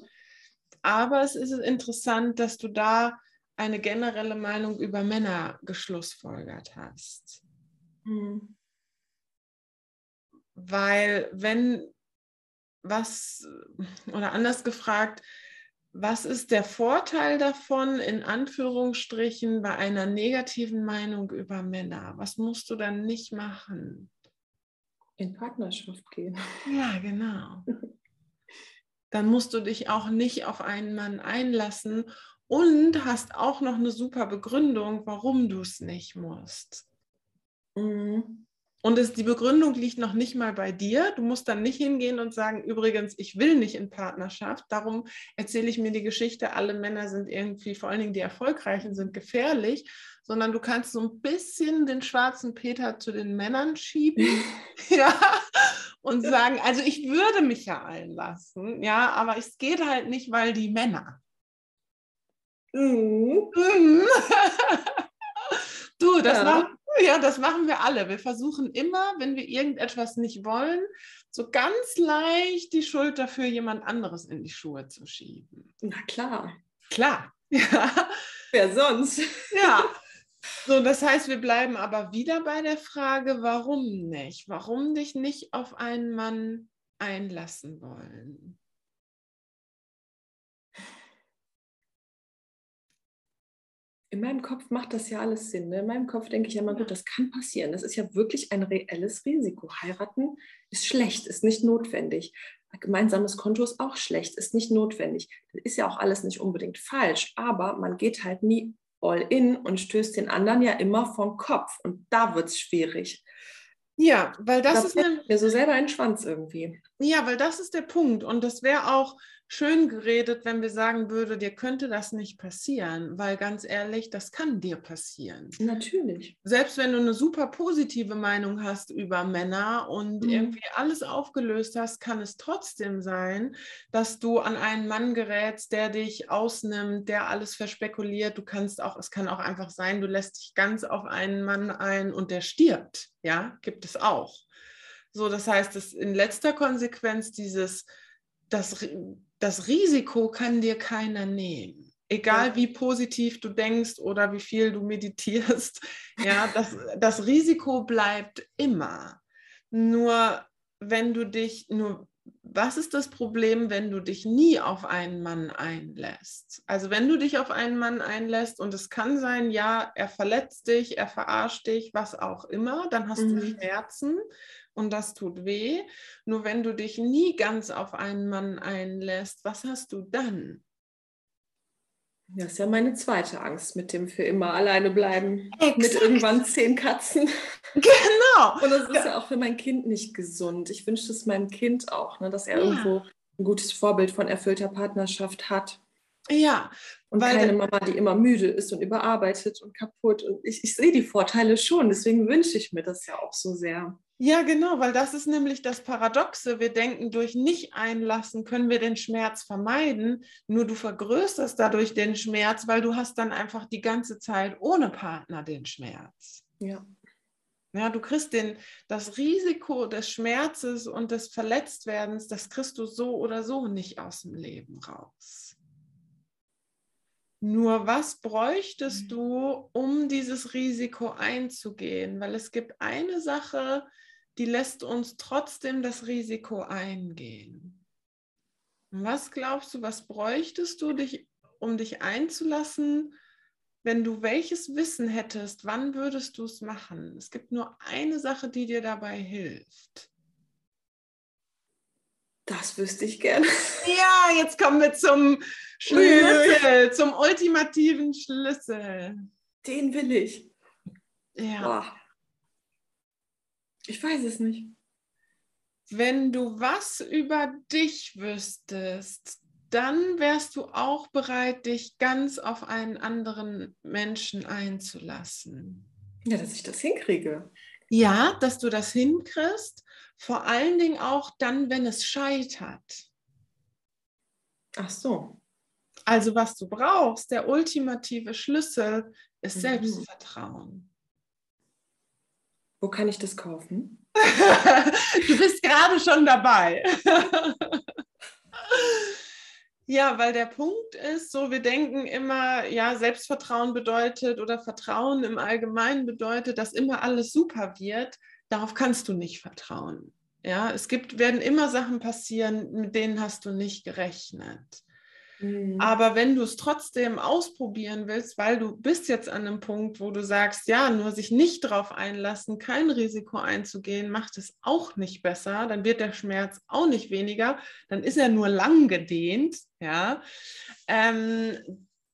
Aber es ist interessant, dass du da eine generelle Meinung über Männer geschlussfolgert hast. Mhm. Weil wenn was, oder anders gefragt, was ist der Vorteil davon, in Anführungsstrichen, bei einer negativen Meinung über Männer? Was musst du dann nicht machen? In Partnerschaft gehen. Ja, genau. [LAUGHS] Dann musst du dich auch nicht auf einen Mann einlassen und hast auch noch eine super Begründung, warum du es nicht musst. Mhm. Und es, die Begründung liegt noch nicht mal bei dir. Du musst dann nicht hingehen und sagen, übrigens, ich will nicht in Partnerschaft. Darum erzähle ich mir die Geschichte, alle Männer sind irgendwie, vor allen Dingen die Erfolgreichen, sind gefährlich. Sondern du kannst so ein bisschen den schwarzen Peter zu den Männern schieben. [LAUGHS] [LAUGHS] ja, und sagen, also ich würde mich ja einlassen, ja, aber es geht halt nicht, weil die Männer. Mhm. Mhm. [LAUGHS] du, das Ja. war ja, das machen wir alle. Wir versuchen immer, wenn wir irgendetwas nicht wollen, so ganz leicht die Schuld dafür jemand anderes in die Schuhe zu schieben. Na klar. Klar. [LAUGHS] Ja. Wer sonst? ja. [LAUGHS] So, das heißt, wir bleiben aber wieder bei der Frage, warum nicht? Warum dich nicht auf einen Mann einlassen wollen? In meinem Kopf macht das ja alles Sinn. Ne? In meinem Kopf denke ich ja immer, Ja. gut, das kann passieren. Das ist ja wirklich ein reelles Risiko. Heiraten ist schlecht, ist nicht notwendig. Ein gemeinsames Konto ist auch schlecht, ist nicht notwendig. Das ist ja auch alles nicht unbedingt falsch, aber man geht halt nie all in und stößt den anderen ja immer vom Kopf. Und da wird es schwierig. Ja, weil das Da ist mir so selber ein Schwanz irgendwie. ja, weil das ist der Punkt. Und das wäre auch schön geredet, wenn wir sagen würden, dir könnte das nicht passieren, weil ganz ehrlich, das kann dir passieren. Natürlich. Selbst wenn du eine super positive Meinung hast über Männer und Mhm. irgendwie alles aufgelöst hast, kann es trotzdem sein, dass du an einen Mann gerätst, der dich ausnimmt, der alles verspekuliert. Du kannst auch, es kann auch einfach sein, du lässt dich ganz auf einen Mann ein und der stirbt. Ja, gibt es auch. So, das heißt, dass in letzter Konsequenz dieses, das, das Risiko kann dir keiner nehmen. Egal Ja. wie positiv du denkst oder wie viel du meditierst, [LAUGHS] ja, das, das Risiko bleibt immer. Nur wenn du dich, nur was ist das Problem, wenn du dich nie auf einen Mann einlässt? Also wenn du dich auf einen Mann einlässt und es kann sein, ja, er verletzt dich, er verarscht dich, was auch immer, dann hast du Mhm. Schmerzen und das tut weh. Nur wenn du dich nie ganz auf einen Mann einlässt, was hast du dann? Das ist ja meine zweite Angst mit dem für immer alleine bleiben. Mit Exakt. irgendwann zehn Katzen. [LAUGHS] Genau. Und das ist ja. auch für mein Kind nicht gesund. Ich wünsche es meinem Kind auch, ne, dass er Ja. irgendwo ein gutes Vorbild von erfüllter Partnerschaft hat. Ja, Und Weil keine Mama, die immer müde ist und überarbeitet und kaputt. Und ich, ich sehe die Vorteile schon. Deswegen wünsche ich mir das ja auch so sehr. Ja, genau, weil das ist nämlich das Paradoxe. Wir denken, durch Nicht-Einlassen können wir den Schmerz vermeiden, nur du vergrößerst dadurch den Schmerz, weil du hast dann einfach die ganze Zeit ohne Partner den Schmerz. Ja. Ja, du kriegst den, das Risiko des Schmerzes und des Verletztwerdens, das kriegst du so oder so nicht aus dem Leben raus. Nur was bräuchtest Mhm. du, um dieses Risiko einzugehen? Weil es gibt eine Sache, die lässt uns trotzdem das Risiko eingehen. Was glaubst du, was bräuchtest du, dich, um dich einzulassen, wenn du welches Wissen hättest, wann würdest du es machen? Es gibt nur eine Sache, die dir dabei hilft. Das wüsste ich gerne. [LAUGHS] Ja, jetzt kommen wir zum Schlüssel, zum ultimativen Schlüssel. Den will ich. Ja. Boah. Ich weiß es nicht. Wenn du was über dich wüsstest, dann wärst du auch bereit, dich ganz auf einen anderen Menschen einzulassen. Ja, dass ich das hinkriege. Ja, dass du das hinkriegst, vor allen Dingen auch dann, wenn es scheitert. Ach so. Also was du brauchst, der ultimative Schlüssel ist Mhm. Selbstvertrauen. Wo kann ich das kaufen? [LAUGHS] du bist gerade schon dabei. [LAUGHS] ja, weil der Punkt ist, so wir denken immer, ja, Selbstvertrauen bedeutet oder Vertrauen im Allgemeinen bedeutet, dass immer alles super wird. Darauf kannst du nicht vertrauen. Ja, es gibt, werden immer Sachen passieren, mit denen hast du nicht gerechnet. Mhm. Aber wenn du es trotzdem ausprobieren willst, weil du bist jetzt an einem Punkt, wo du sagst, ja, nur sich nicht darauf einlassen, kein Risiko einzugehen, macht es auch nicht besser, dann wird der Schmerz auch nicht weniger, dann ist er nur lang gedehnt, ja, ähm,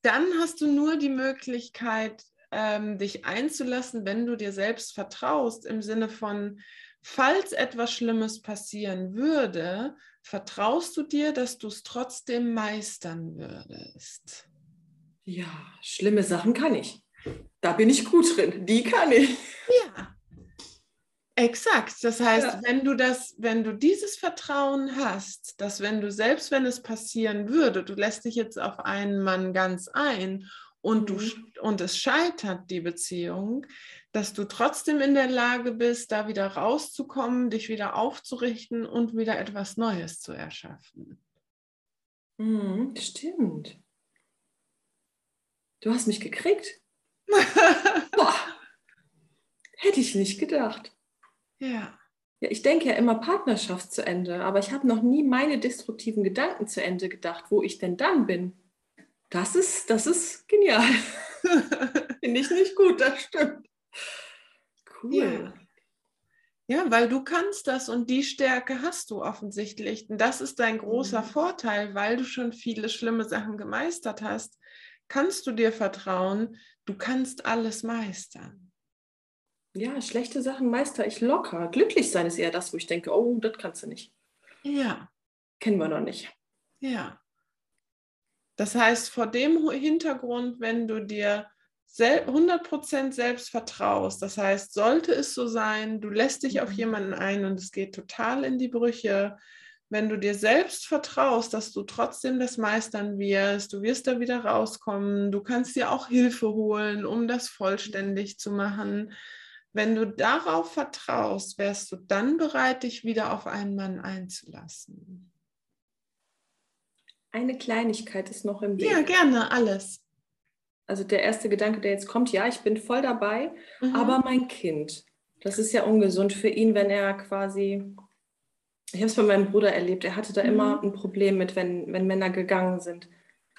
dann hast du nur die Möglichkeit, ähm, dich einzulassen, wenn du dir selbst vertraust, im Sinne von, falls etwas Schlimmes passieren würde, vertraust du dir, dass du es trotzdem meistern würdest? Ja, schlimme Sachen kann ich. Da bin ich gut drin. Die kann ich. Ja. Exakt. Das heißt, Ja. wenn du das, wenn du dieses Vertrauen hast, dass wenn du selbst wenn es passieren würde, du lässt dich jetzt auf einen Mann ganz ein und du Mhm. und es scheitert die Beziehung, dass du trotzdem in der Lage bist, da wieder rauszukommen, dich wieder aufzurichten und wieder etwas Neues zu erschaffen. Mhm, stimmt. Du hast mich gekriegt. [LAUGHS] Boah. Hätte ich nicht gedacht. ja. Ja, ich denke ja immer Partnerschaft zu Ende, aber ich habe noch nie meine destruktiven Gedanken zu Ende gedacht, wo ich denn dann bin. Das ist, das ist genial. [LAUGHS] Finde ich nicht gut, das stimmt. Cool. Ja. Ja, weil du kannst das und die Stärke hast du offensichtlich. Und das ist dein großer mhm. Vorteil, weil du schon viele schlimme Sachen gemeistert hast. Kannst du dir vertrauen, du kannst alles meistern. Ja, schlechte Sachen meister ich locker. Glücklich sein ist eher das, wo ich denke, oh, das kannst du nicht. Ja. Kennen wir noch nicht. Ja. Das heißt, vor dem Hintergrund, wenn du dir 100% selbst vertraust, das heißt, sollte es so sein, du lässt dich auf mhm. jemanden ein und es geht total in die Brüche, wenn du dir selbst vertraust, dass du trotzdem das meistern wirst, du wirst da wieder rauskommen, du kannst dir auch Hilfe holen, um das vollständig zu machen. Wenn du darauf vertraust, wärst du dann bereit, dich wieder auf einen Mann einzulassen. Eine Kleinigkeit ist noch im Weg. Ja, gerne, alles. Also der erste Gedanke, der jetzt kommt, ja, ich bin voll dabei, mhm. aber mein Kind, das ist ja ungesund für ihn, wenn er quasi, ich habe es bei meinem Bruder erlebt, er hatte da mhm. immer ein Problem mit, wenn, wenn Männer gegangen sind.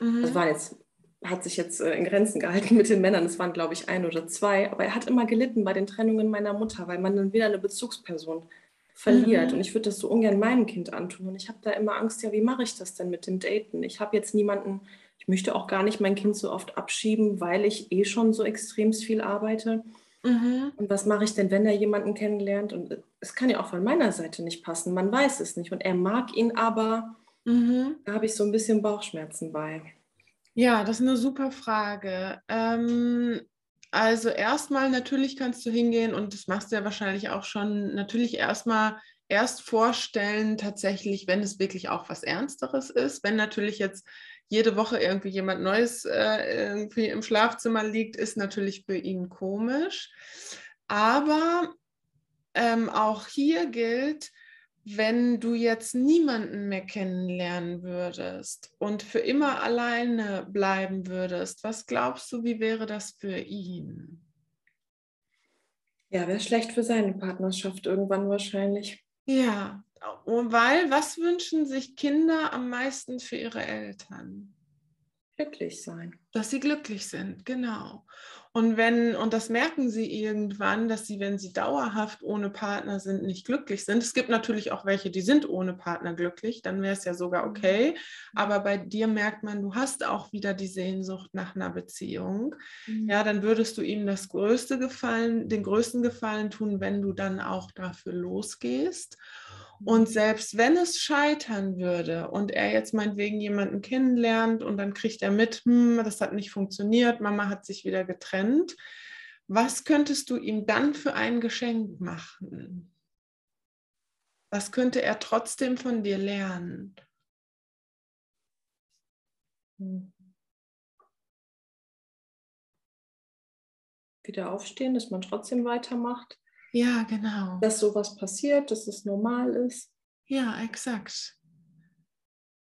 Mhm. Das war jetzt, hat sich jetzt äh, in Grenzen gehalten [LAUGHS] mit den Männern, es waren glaube ich ein oder zwei, aber er hat immer gelitten bei den Trennungen meiner Mutter, weil man dann wieder eine Bezugsperson verliert. Mhm. Und ich würde das so ungern meinem Kind antun. Und ich habe da immer Angst, ja, wie mache ich das denn mit dem Daten? Ich habe jetzt niemanden, ich möchte auch gar nicht mein Kind so oft abschieben, weil ich eh schon so extrem viel arbeite. Mhm. Und was mache ich denn, wenn er jemanden kennenlernt? Und es kann ja auch von meiner Seite nicht passen. Man weiß es nicht. Und er mag ihn aber. Mhm. Da habe ich so ein bisschen Bauchschmerzen bei. Ja, das ist eine super Frage. Ähm, also erstmal natürlich kannst du hingehen und das machst du ja wahrscheinlich auch schon, natürlich erstmal erst vorstellen, tatsächlich, wenn es wirklich auch was Ernsteres ist, wenn natürlich jetzt jede Woche irgendwie jemand Neues äh, irgendwie im Schlafzimmer liegt, ist natürlich für ihn komisch. Aber ähm, auch hier gilt, wenn du jetzt niemanden mehr kennenlernen würdest und für immer alleine bleiben würdest, was glaubst du, wie wäre das für ihn? Ja, wäre schlecht für seine Partnerschaft irgendwann wahrscheinlich. Ja, weil was wünschen sich Kinder am meisten für ihre Eltern? Glücklich sein. Dass sie glücklich sind, genau. Und wenn, und das merken sie irgendwann, dass sie, wenn sie dauerhaft ohne Partner sind, nicht glücklich sind. Es gibt natürlich auch welche, die sind ohne Partner glücklich, dann wäre es ja sogar mhm. okay. Aber bei dir merkt man, du hast auch wieder die Sehnsucht nach einer Beziehung. Mhm. Ja, dann würdest du ihm das größte Gefallen, den größten Gefallen tun, wenn du dann auch dafür losgehst. Und selbst wenn es scheitern würde und er jetzt meinetwegen jemanden kennenlernt und dann kriegt er mit, hm, das hat nicht funktioniert, Mama hat sich wieder getrennt, was könntest du ihm dann für ein Geschenk machen? Was könnte er trotzdem von dir lernen? Wieder aufstehen, dass man trotzdem weitermacht. Ja, genau. Dass sowas passiert, dass es normal ist. Ja, exakt.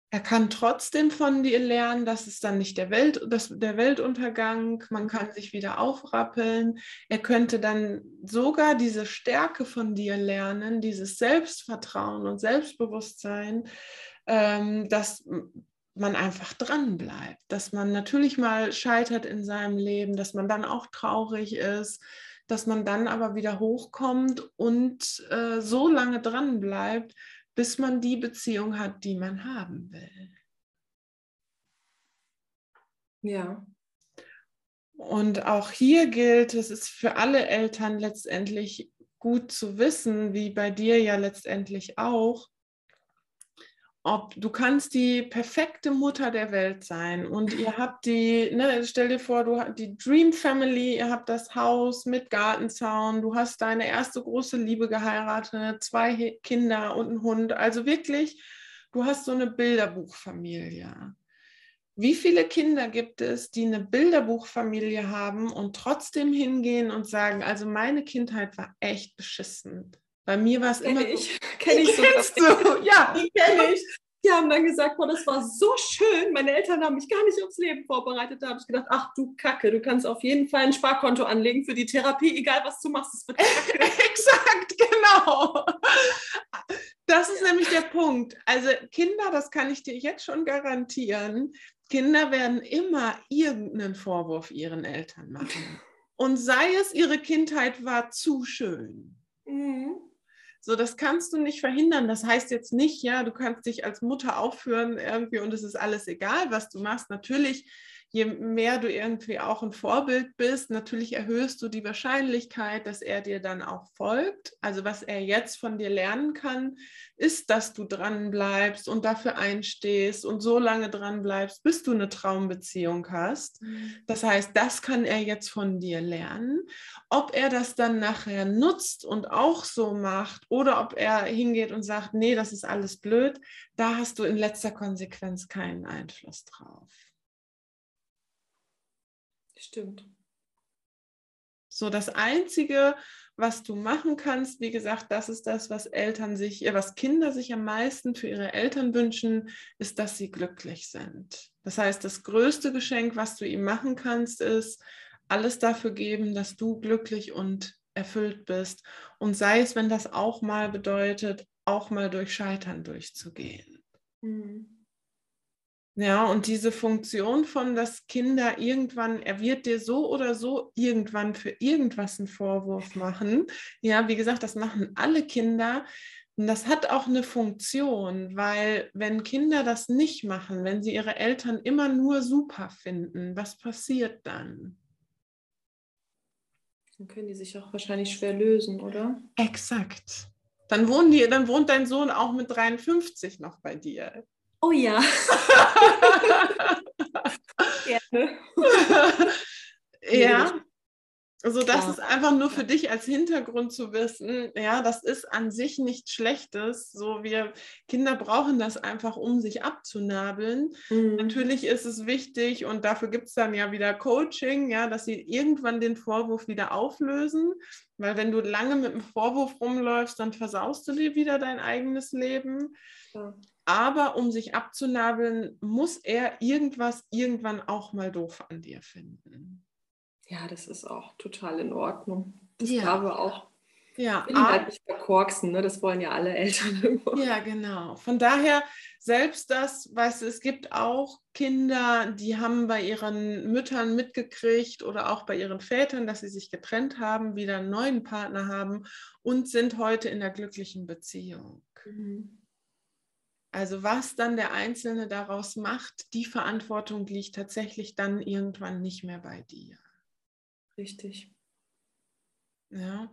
Er kann trotzdem von dir lernen, dass es dann nicht der, Welt, das, der Weltuntergang, man kann sich wieder aufrappeln. Er könnte dann sogar diese Stärke von dir lernen, dieses Selbstvertrauen und Selbstbewusstsein, ähm, dass man einfach dran bleibt, dass man natürlich mal scheitert in seinem Leben, dass man dann auch traurig ist, dass man dann aber wieder hochkommt und äh, so lange dran bleibt, bis man die Beziehung hat, die man haben will. Ja. Und auch hier gilt, es ist für alle Eltern letztendlich gut zu wissen, wie bei dir ja letztendlich auch, ob du kannst die perfekte Mutter der Welt sein und ihr [LAUGHS] habt die, ne, stell dir vor, du hast die Dream Family, ihr habt das Haus mit Gartenzaun, du hast deine erste große Liebe geheiratet, zwei Kinder und einen Hund, also wirklich, du hast so eine Bilderbuchfamilie. Wie viele Kinder gibt es, die eine Bilderbuchfamilie haben und trotzdem hingehen und sagen, also meine Kindheit war echt beschissen. Bei mir war es immer. Ich. [LAUGHS] Kenn ich so. Kennst du? Ja, die kenne ich. Die haben dann gesagt, boah, das war so schön. Meine Eltern haben mich gar nicht aufs Leben vorbereitet. Da habe ich gedacht, ach du Kacke, du kannst auf jeden Fall ein Sparkonto anlegen für die Therapie, egal was du machst, es wird Kacke. [LAUGHS] Exakt, genau. Das ist nämlich der Punkt. Also Kinder, das kann ich dir jetzt schon garantieren, Kinder werden immer irgendeinen Vorwurf ihren Eltern machen. [LAUGHS] Und sei es, ihre Kindheit war zu schön. Mhm. So, das kannst du nicht verhindern. Das heißt jetzt nicht, ja, du kannst dich als Mutter aufführen irgendwie und es ist alles egal, was du machst. Natürlich je mehr du irgendwie auch ein Vorbild bist, natürlich erhöhst du die Wahrscheinlichkeit, dass er dir dann auch folgt. Also was er jetzt von dir lernen kann, ist, dass du dran bleibst und dafür einstehst und so lange dran bleibst, bis du eine Traumbeziehung hast. Mhm. Das heißt, das kann er jetzt von dir lernen. Ob er das dann nachher nutzt und auch so macht oder ob er hingeht und sagt, nee, das ist alles blöd, da hast du in letzter Konsequenz keinen Einfluss drauf. Stimmt. So, das Einzige, was du machen kannst, wie gesagt, das ist das, was Eltern sich, äh, was Kinder sich am meisten für ihre Eltern wünschen, ist, dass sie glücklich sind. Das heißt, das größte Geschenk, was du ihm machen kannst, ist, alles dafür geben, dass du glücklich und erfüllt bist. Und sei es, wenn das auch mal bedeutet, auch mal durch Scheitern durchzugehen. Mhm. Ja, und diese Funktion von, dass Kinder irgendwann, er wird dir so oder so irgendwann für irgendwas einen Vorwurf machen. Ja, wie gesagt, das machen alle Kinder. Und das hat auch eine Funktion, weil wenn Kinder das nicht machen, wenn sie ihre Eltern immer nur super finden, was passiert dann? Dann können die sich auch wahrscheinlich schwer lösen, oder? Exakt. Dann, wohnen die, dann wohnt dein Sohn auch mit 53 noch bei dir. Oh ja. [LAUGHS] Gerne. ja. Also das ja. ist einfach nur für dich als Hintergrund zu wissen, ja, das ist an sich nichts Schlechtes. So wir Kinder brauchen das einfach, um sich abzunabeln. Mhm. Natürlich ist es wichtig und dafür gibt es dann ja wieder Coaching, ja, dass sie irgendwann den Vorwurf wieder auflösen. Weil wenn du lange mit dem Vorwurf rumläufst, dann versaust du dir wieder dein eigenes Leben. Ja. Aber um sich abzunabeln, muss er irgendwas irgendwann auch mal doof an dir finden. Ja, das ist auch total in Ordnung. Das ja. darf auch. Ja, ich halt nicht verkorksen, ne? das wollen ja alle Eltern [LAUGHS] immer. Ja, genau. Von daher, selbst das, weißt du, es gibt auch Kinder, die haben bei ihren Müttern mitgekriegt oder auch bei ihren Vätern, dass sie sich getrennt haben, wieder einen neuen Partner haben und sind heute in der glücklichen Beziehung. Mhm. Also was dann der Einzelne daraus macht, die Verantwortung liegt tatsächlich dann irgendwann nicht mehr bei dir. Richtig. Ja.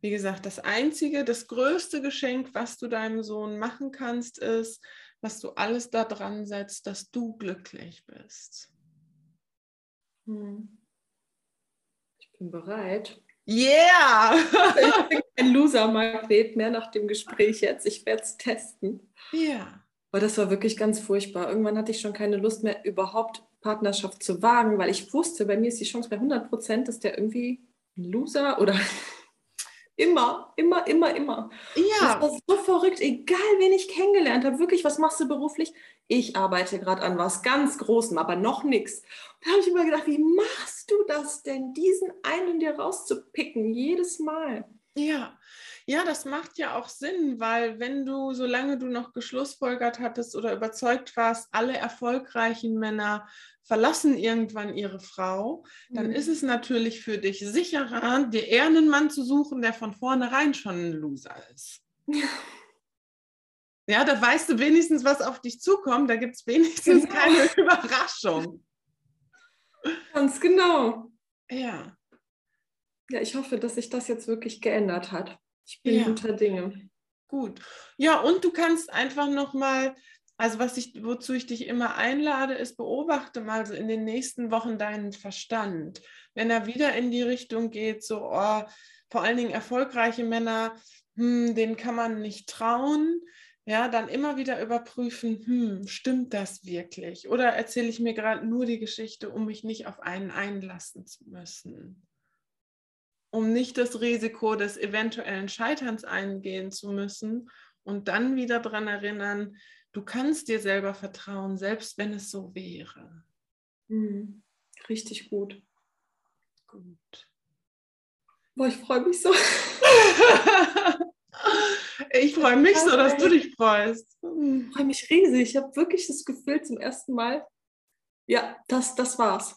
Wie gesagt, das einzige, das größte Geschenk, was du deinem Sohn machen kannst, ist, dass du alles daran setzt, dass du glücklich bist. Hm. Ich bin bereit. Yeah! [LAUGHS] ich bin kein Loser-Magnet mehr nach dem Gespräch jetzt. Ich werde es testen. Ja. Aber das war wirklich ganz furchtbar. Irgendwann hatte ich schon keine Lust mehr, überhaupt Partnerschaft zu wagen, weil ich wusste, bei mir ist die Chance bei 100 Prozent, dass der irgendwie ein Loser oder [LAUGHS] immer, immer, immer, immer. Ja. Das war so verrückt, egal wen ich kennengelernt habe. Wirklich, was machst du beruflich? Ich arbeite gerade an was ganz Großem, aber noch nichts. Da habe ich immer gedacht, wie machst du das denn, diesen einen dir rauszupicken, jedes Mal? Ja, ja, das macht ja auch Sinn, weil wenn du, solange du noch geschlussfolgert hattest oder überzeugt warst, alle erfolgreichen Männer verlassen irgendwann ihre Frau, dann mhm. ist es natürlich für dich sicherer, dir eher einen Mann zu suchen, der von vornherein schon ein Loser ist. Ja. [LAUGHS] Ja, da weißt du wenigstens, was auf dich zukommt. Da gibt es wenigstens genau. keine [LAUGHS] Überraschung. Ganz genau. Ja. Ja, ich hoffe, dass sich das jetzt wirklich geändert hat. Ich bin ja. guter Dinge. Gut. Ja, und du kannst einfach nochmal, also was ich, wozu ich dich immer einlade, ist, beobachte mal so in den nächsten Wochen deinen Verstand. Wenn er wieder in die Richtung geht, so, oh, vor allen Dingen erfolgreiche Männer, hm, denen kann man nicht trauen, ja, dann immer wieder überprüfen, hm, stimmt das wirklich? Oder erzähle ich mir gerade nur die Geschichte, um mich nicht auf einen einlassen zu müssen? um nicht das Risiko des eventuellen Scheiterns eingehen zu müssen und dann wieder daran erinnern, du kannst dir selber vertrauen, selbst wenn es so wäre. Mhm. Richtig gut. Gut. Boah, ich freue mich so. [LAUGHS] ich freue mich so, dass du dich freust. Ich freue mich riesig. Ich habe wirklich das Gefühl zum ersten Mal, ja, das, das war's.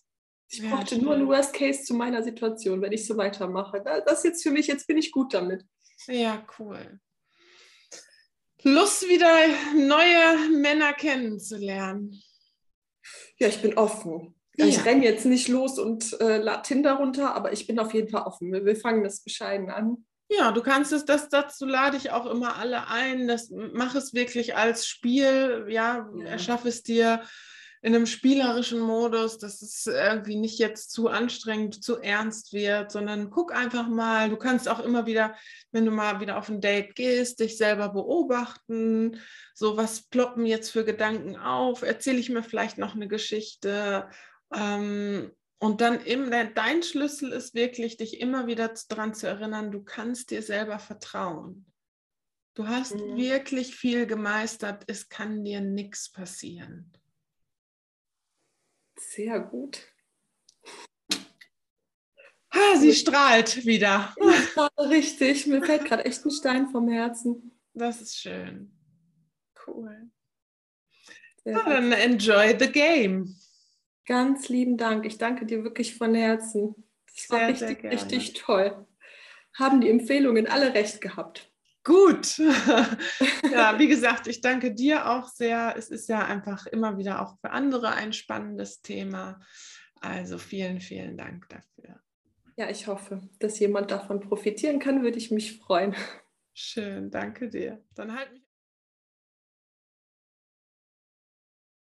Ich Ja, brauchte nur einen Worst Case zu meiner Situation, wenn ich so weitermache. Da- Das ist jetzt für mich, jetzt bin ich gut damit. Ja, cool. Lust wieder neue Männer kennenzulernen. Ja, ich bin offen. Ja. Ich renne jetzt nicht los und äh, lade Tinder runter, aber ich bin auf jeden Fall offen. Wir, wir fangen das bescheiden an. Ja, du kannst es, das, dazu lade ich auch immer alle ein. Das, mach es wirklich als Spiel, ja, Ja. erschaffe es dir in einem spielerischen Modus, dass es irgendwie nicht jetzt zu anstrengend, zu ernst wird, sondern guck einfach mal. Du kannst auch immer wieder, wenn du mal wieder auf ein Date gehst, dich selber beobachten. So, was ploppen jetzt für Gedanken auf? Erzähle ich mir vielleicht noch eine Geschichte? Ähm, und dann im, dein Schlüssel ist wirklich, dich immer wieder daran zu erinnern, du kannst dir selber vertrauen. Du hast Mhm. wirklich viel gemeistert, es kann dir nichts passieren. Sehr gut. Ah, sie strahlt wieder. Richtig. Mir fällt gerade echt ein Stein vom Herzen. Das ist schön. Cool. Sehr Ja, dann enjoy the game. Ganz lieben Dank. Ich danke dir wirklich von Herzen. Das war Sehr, sehr richtig, gerne. richtig toll. Haben die Empfehlungen alle recht gehabt. Gut. [LAUGHS] ja, wie gesagt, ich danke dir auch sehr. Es ist ja einfach immer wieder auch für andere ein spannendes Thema. Also vielen, vielen Dank dafür. Ja, ich hoffe, dass jemand davon profitieren kann, würde ich mich freuen. Schön, danke dir. Dann halt mich.